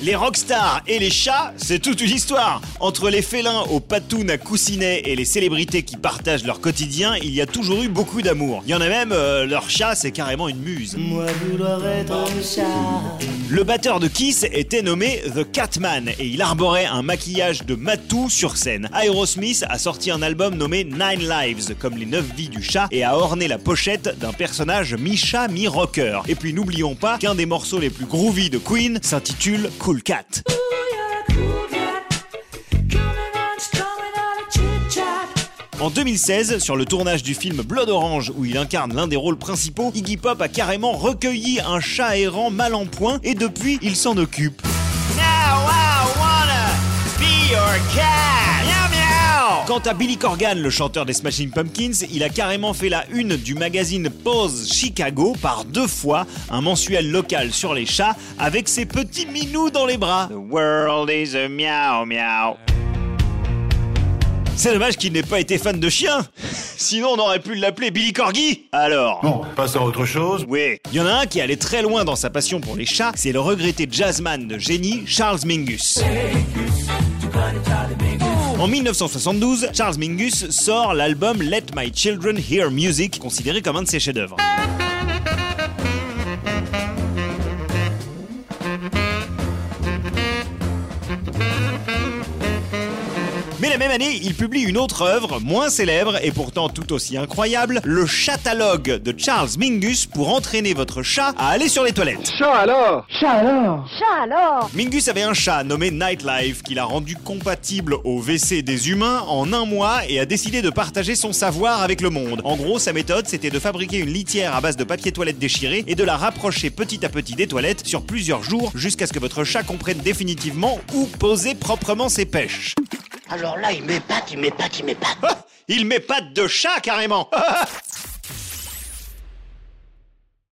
Les rockstars et les chats, c'est toute une histoire. Entre les félins aux patounes à coussinets et les célébrités qui partagent leur quotidien, il y a toujours eu beaucoup d'amour. Il y en a même, euh, leur chat, c'est carrément une muse. Moi vouloir être un chat. Le batteur de Kiss était nommé The Catman et il arborait un maquillage de matou sur scène. Aerosmith a sorti un album nommé Nine Lives, comme les neuf vies du chat, et a orné la pochette d'un personnage mi-chat, mi-rocker. Et puis n'oublions pas qu'un des morceaux les plus groovy de Queen s'intitule Cat. En 2016, sur le tournage du film Blood Orange où il incarne l'un des rôles principaux, Iggy Pop a carrément recueilli un chat errant mal en point et depuis il s'en occupe. Quant à Billy Corgan, le chanteur des Smashing Pumpkins, il a carrément fait la une du magazine Pose Chicago par deux fois, un mensuel local sur les chats, avec ses petits minous dans les bras. The world is a meow meow. C'est dommage qu'il n'ait pas été fan de chiens. Sinon, on aurait pu l'appeler Billy Corgi. Alors? Bon, passons à autre chose. Oui. Il y en a un qui allait très loin dans sa passion pour les chats, c'est le regretté jazzman de génie Charles Mingus? En 1972, Charles Mingus sort l'album Let My Children Hear Music, considéré comme un de ses chefs-d'œuvre. Mais la même année, il publie une autre œuvre, moins célèbre et pourtant tout aussi incroyable, le Chatalogue de Charles Mingus pour entraîner votre chat à aller sur les toilettes. Chat alors Chat alors Chat alors Mingus avait un chat nommé Nightlife qu'il a rendu compatible au WC des humains en un mois et a décidé de partager son savoir avec le monde. En gros, sa méthode, c'était de fabriquer une litière à base de papier toilette déchiré et de la rapprocher petit à petit des toilettes sur plusieurs jours jusqu'à ce que votre chat comprenne définitivement où poser proprement ses pêches. Alors là, il m'épate, il m'épate, il m'épate. Ah, il met pattes de chat carrément